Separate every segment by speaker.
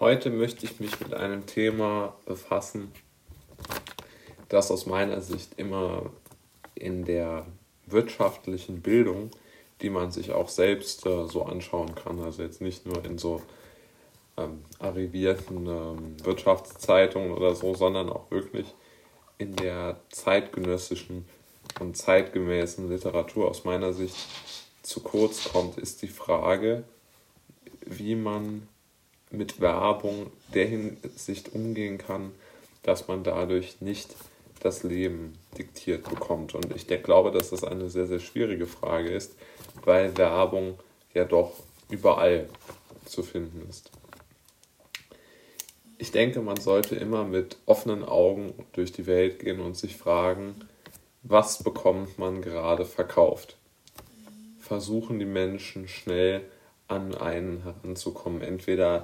Speaker 1: Heute möchte ich mich mit einem Thema befassen, das aus meiner Sicht immer in der wirtschaftlichen Bildung, die man sich auch selbst äh, so anschauen kann, also jetzt nicht nur in so ähm, arrivierten ähm, Wirtschaftszeitungen oder so, sondern auch wirklich in der zeitgenössischen und zeitgemäßen Literatur aus meiner Sicht zu kurz kommt, ist die Frage, wie man mit Werbung der Hinsicht umgehen kann, dass man dadurch nicht das Leben diktiert bekommt. Und ich glaube, dass das eine sehr, sehr schwierige Frage ist, weil Werbung ja doch überall zu finden ist. Ich denke, man sollte immer mit offenen Augen durch die Welt gehen und sich fragen, was bekommt man gerade verkauft? Versuchen die Menschen schnell an einen heranzukommen, entweder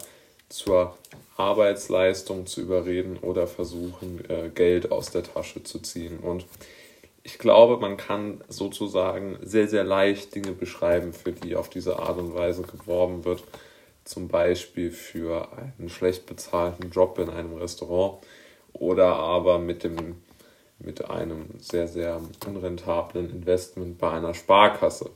Speaker 1: zur Arbeitsleistung zu überreden oder versuchen, äh, Geld aus der Tasche zu ziehen. Und ich glaube, man kann sozusagen sehr, sehr leicht Dinge beschreiben, für die auf diese Art und Weise geworben wird. Zum Beispiel für einen schlecht bezahlten Job in einem Restaurant oder aber mit, dem, mit einem sehr, sehr unrentablen Investment bei einer Sparkasse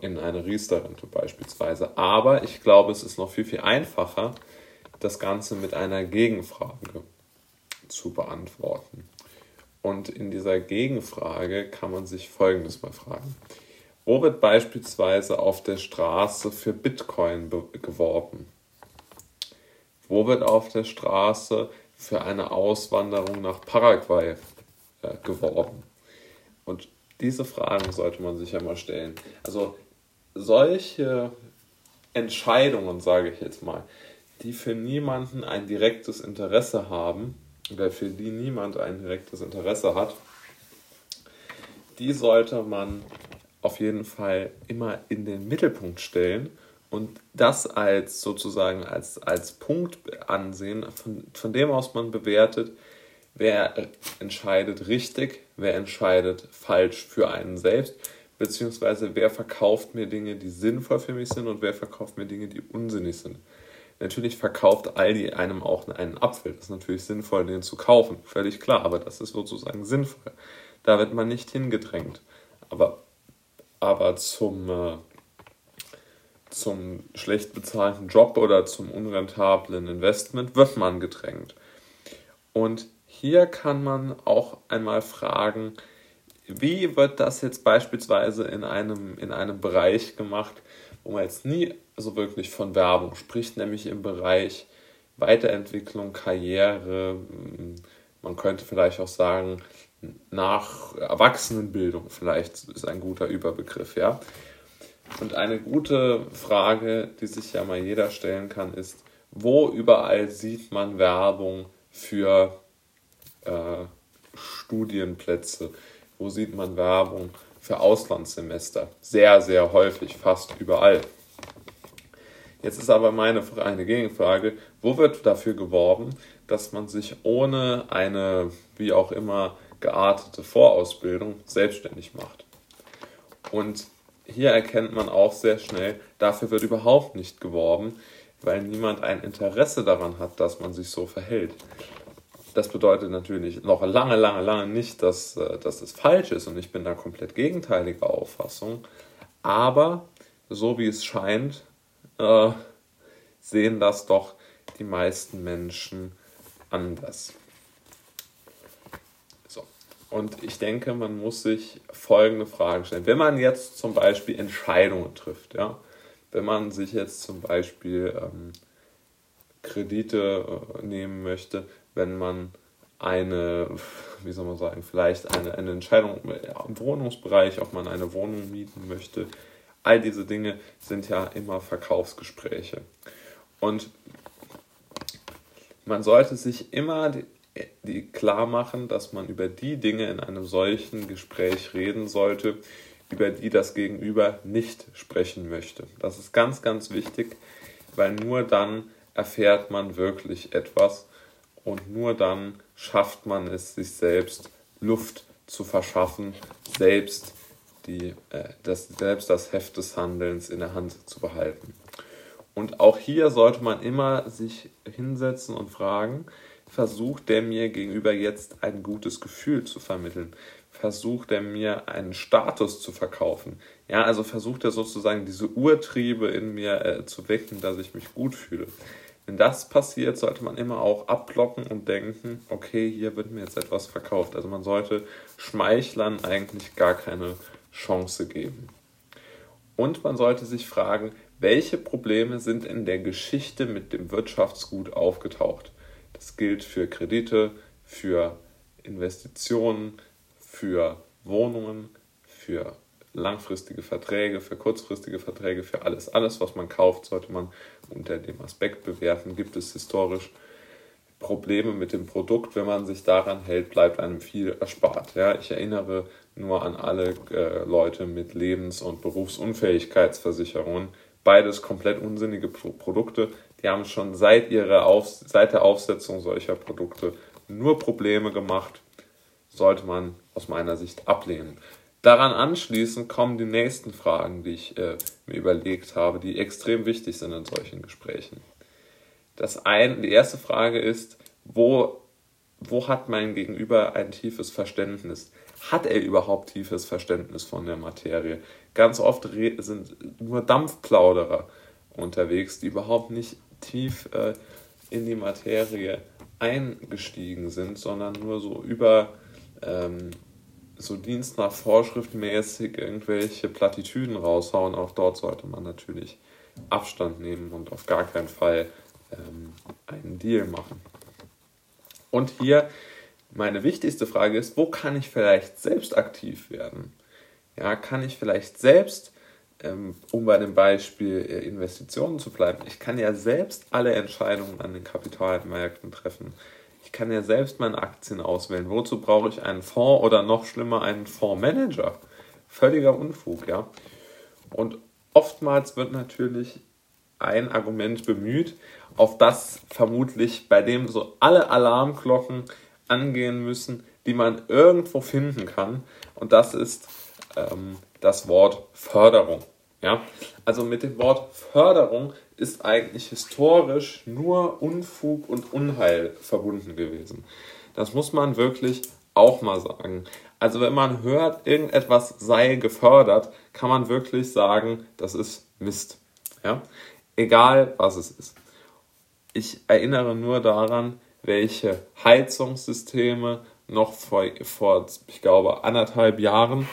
Speaker 1: in eine Riester-Rente beispielsweise. Aber ich glaube, es ist noch viel, viel einfacher, das Ganze mit einer Gegenfrage zu beantworten. Und in dieser Gegenfrage kann man sich Folgendes mal fragen. Wo wird beispielsweise auf der Straße für Bitcoin geworben? Wo wird auf der Straße für eine Auswanderung nach Paraguay äh, geworben? Und diese Fragen sollte man sich ja mal stellen. Also solche Entscheidungen, sage ich jetzt mal, die für niemanden ein direktes Interesse haben, oder für die niemand ein direktes Interesse hat, die sollte man auf jeden Fall immer in den Mittelpunkt stellen und das als sozusagen als, als Punkt ansehen, von, von dem aus man bewertet, wer entscheidet richtig, wer entscheidet falsch für einen selbst, beziehungsweise wer verkauft mir Dinge, die sinnvoll für mich sind und wer verkauft mir Dinge, die unsinnig sind. Natürlich verkauft Aldi einem auch einen Apfel. Das ist natürlich sinnvoll, den zu kaufen, völlig klar, aber das ist sozusagen sinnvoll. Da wird man nicht hingedrängt. Aber, aber zum, äh, zum schlecht bezahlten Job oder zum unrentablen Investment wird man gedrängt. Und hier kann man auch einmal fragen, wie wird das jetzt beispielsweise in einem, in einem Bereich gemacht, wo man jetzt nie so wirklich von Werbung spricht, nämlich im Bereich Weiterentwicklung, Karriere, man könnte vielleicht auch sagen, nach Erwachsenenbildung vielleicht ist ein guter Überbegriff, ja. Und eine gute Frage, die sich ja mal jeder stellen kann, ist, wo überall sieht man Werbung für äh, Studienplätze? Wo sieht man Werbung für Auslandssemester? Sehr, sehr häufig, fast überall. Jetzt ist aber meine eine Gegenfrage, wo wird dafür geworben, dass man sich ohne eine, wie auch immer, geartete Vorausbildung selbstständig macht? Und hier erkennt man auch sehr schnell, dafür wird überhaupt nicht geworben, weil niemand ein Interesse daran hat, dass man sich so verhält. Das bedeutet natürlich noch lange, lange, lange nicht, dass, äh, dass das falsch ist und ich bin da komplett gegenteiliger Auffassung. Aber so wie es scheint, äh, sehen das doch die meisten Menschen anders. So. Und ich denke, man muss sich folgende Fragen stellen. Wenn man jetzt zum Beispiel Entscheidungen trifft, ja, wenn man sich jetzt zum Beispiel ähm, Kredite äh, nehmen möchte, wenn man eine, wie soll man sagen, vielleicht eine, eine Entscheidung im Wohnungsbereich, ob man eine Wohnung mieten möchte. All diese Dinge sind ja immer Verkaufsgespräche. Und man sollte sich immer die, die klar machen, dass man über die Dinge in einem solchen Gespräch reden sollte, über die das Gegenüber nicht sprechen möchte. Das ist ganz, ganz wichtig, weil nur dann erfährt man wirklich etwas und nur dann schafft man es, sich selbst Luft zu verschaffen, selbst, die, äh, das, selbst das Heft des Handelns in der Hand zu behalten. Und auch hier sollte man immer sich hinsetzen und fragen, versucht der mir gegenüber jetzt ein gutes Gefühl zu vermitteln? Versucht er mir einen Status zu verkaufen? Ja, also versucht er sozusagen diese Urtriebe in mir äh, zu wecken, dass ich mich gut fühle. Wenn das passiert, sollte man immer auch abblocken und denken, okay, hier wird mir jetzt etwas verkauft. Also man sollte Schmeichlern eigentlich gar keine Chance geben. Und man sollte sich fragen, welche Probleme sind in der Geschichte mit dem Wirtschaftsgut aufgetaucht. Das gilt für Kredite, für Investitionen, für Wohnungen, für langfristige Verträge, für kurzfristige Verträge, für alles. Alles, was man kauft, sollte man unter dem Aspekt bewerten. Gibt es historisch Probleme mit dem Produkt? Wenn man sich daran hält, bleibt einem viel erspart. Ja, ich erinnere nur an alle äh, Leute mit Lebens- und Berufsunfähigkeitsversicherungen. Beides komplett unsinnige Pro Produkte. Die haben schon seit, ihrer Auf seit der Aufsetzung solcher Produkte nur Probleme gemacht. Sollte man aus meiner Sicht ablehnen. Daran anschließend kommen die nächsten Fragen, die ich äh, mir überlegt habe, die extrem wichtig sind in solchen Gesprächen. Das ein, die erste Frage ist, wo, wo hat mein Gegenüber ein tiefes Verständnis? Hat er überhaupt tiefes Verständnis von der Materie? Ganz oft sind nur Dampfplauderer unterwegs, die überhaupt nicht tief äh, in die Materie eingestiegen sind, sondern nur so über ähm, so Dienst nach Vorschrift mäßig irgendwelche Plattitüden raushauen. Auch dort sollte man natürlich Abstand nehmen und auf gar keinen Fall ähm, einen Deal machen. Und hier meine wichtigste Frage ist, wo kann ich vielleicht selbst aktiv werden? Ja, kann ich vielleicht selbst, ähm, um bei dem Beispiel äh, Investitionen zu bleiben, ich kann ja selbst alle Entscheidungen an den Kapitalmärkten treffen. Ich kann ja selbst meine Aktien auswählen. Wozu brauche ich einen Fonds oder noch schlimmer einen Fondsmanager? Völliger Unfug, ja. Und oftmals wird natürlich ein Argument bemüht, auf das vermutlich bei dem so alle Alarmglocken angehen müssen, die man irgendwo finden kann. Und das ist ähm, das Wort Förderung. Ja? Also mit dem Wort Förderung ist eigentlich historisch nur Unfug und Unheil verbunden gewesen. Das muss man wirklich auch mal sagen. Also wenn man hört, irgendetwas sei gefördert, kann man wirklich sagen, das ist Mist. Ja? Egal was es ist. Ich erinnere nur daran, welche Heizungssysteme noch vor, vor ich glaube, anderthalb Jahren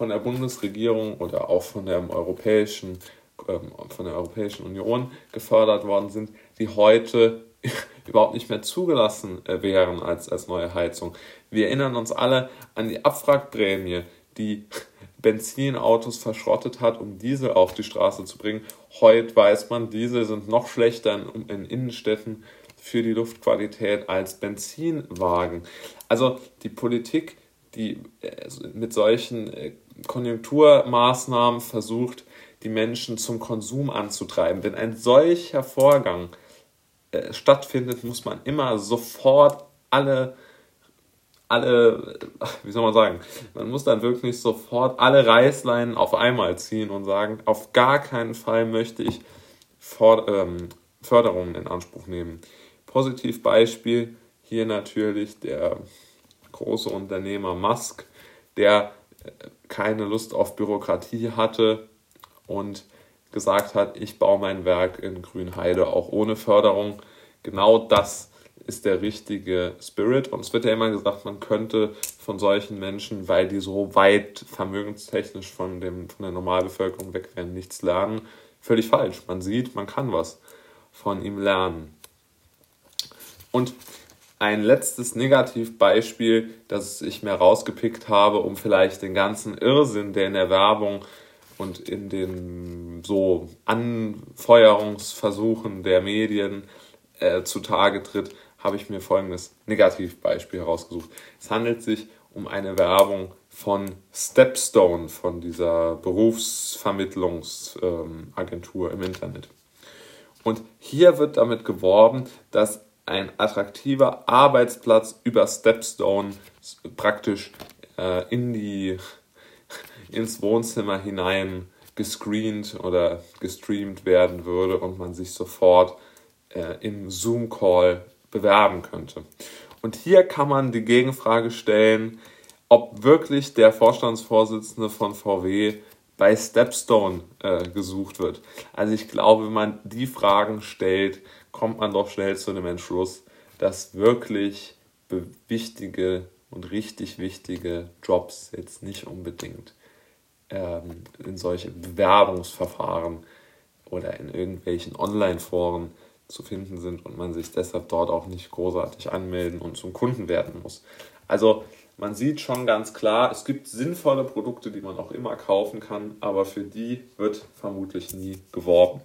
Speaker 1: von der Bundesregierung oder auch von der europäischen ähm, von der Europäischen Union gefördert worden sind, die heute überhaupt nicht mehr zugelassen äh, wären als, als neue Heizung. Wir erinnern uns alle an die Abwrackprämie, die Benzinautos verschrottet hat, um Diesel auf die Straße zu bringen. Heute weiß man, Diesel sind noch schlechter in, in Innenstädten für die Luftqualität als Benzinwagen. Also die Politik, die äh, mit solchen äh, Konjunkturmaßnahmen versucht, die Menschen zum Konsum anzutreiben. Wenn ein solcher Vorgang äh, stattfindet, muss man immer sofort alle, alle, wie soll man sagen, man muss dann wirklich sofort alle Reißleinen auf einmal ziehen und sagen, auf gar keinen Fall möchte ich For ähm, Förderungen in Anspruch nehmen. Positivbeispiel hier natürlich der große Unternehmer Musk, der keine Lust auf Bürokratie hatte und gesagt hat, ich baue mein Werk in Grünheide auch ohne Förderung. Genau das ist der richtige Spirit. Und es wird ja immer gesagt, man könnte von solchen Menschen, weil die so weit vermögenstechnisch von, dem, von der Normalbevölkerung weg wären, nichts lernen. Völlig falsch. Man sieht, man kann was von ihm lernen. Und ein letztes Negativbeispiel, das ich mir rausgepickt habe, um vielleicht den ganzen Irrsinn, der in der Werbung und in den so Anfeuerungsversuchen der Medien äh, zutage tritt, habe ich mir folgendes Negativbeispiel herausgesucht. Es handelt sich um eine Werbung von Stepstone, von dieser Berufsvermittlungsagentur im Internet. Und hier wird damit geworben, dass ein attraktiver Arbeitsplatz über Stepstone praktisch äh, in die ins Wohnzimmer hinein gescreent oder gestreamt werden würde und man sich sofort äh, im Zoom-Call bewerben könnte. Und hier kann man die Gegenfrage stellen, ob wirklich der Vorstandsvorsitzende von VW bei Stepstone äh, gesucht wird. Also ich glaube, wenn man die Fragen stellt, kommt man doch schnell zu dem Entschluss, dass wirklich wichtige und richtig wichtige Jobs jetzt nicht unbedingt ähm, in solche Bewerbungsverfahren oder in irgendwelchen Online-Foren zu finden sind und man sich deshalb dort auch nicht großartig anmelden und zum Kunden werden muss. Also man sieht schon ganz klar, es gibt sinnvolle Produkte, die man auch immer kaufen kann, aber für die wird vermutlich nie geworben.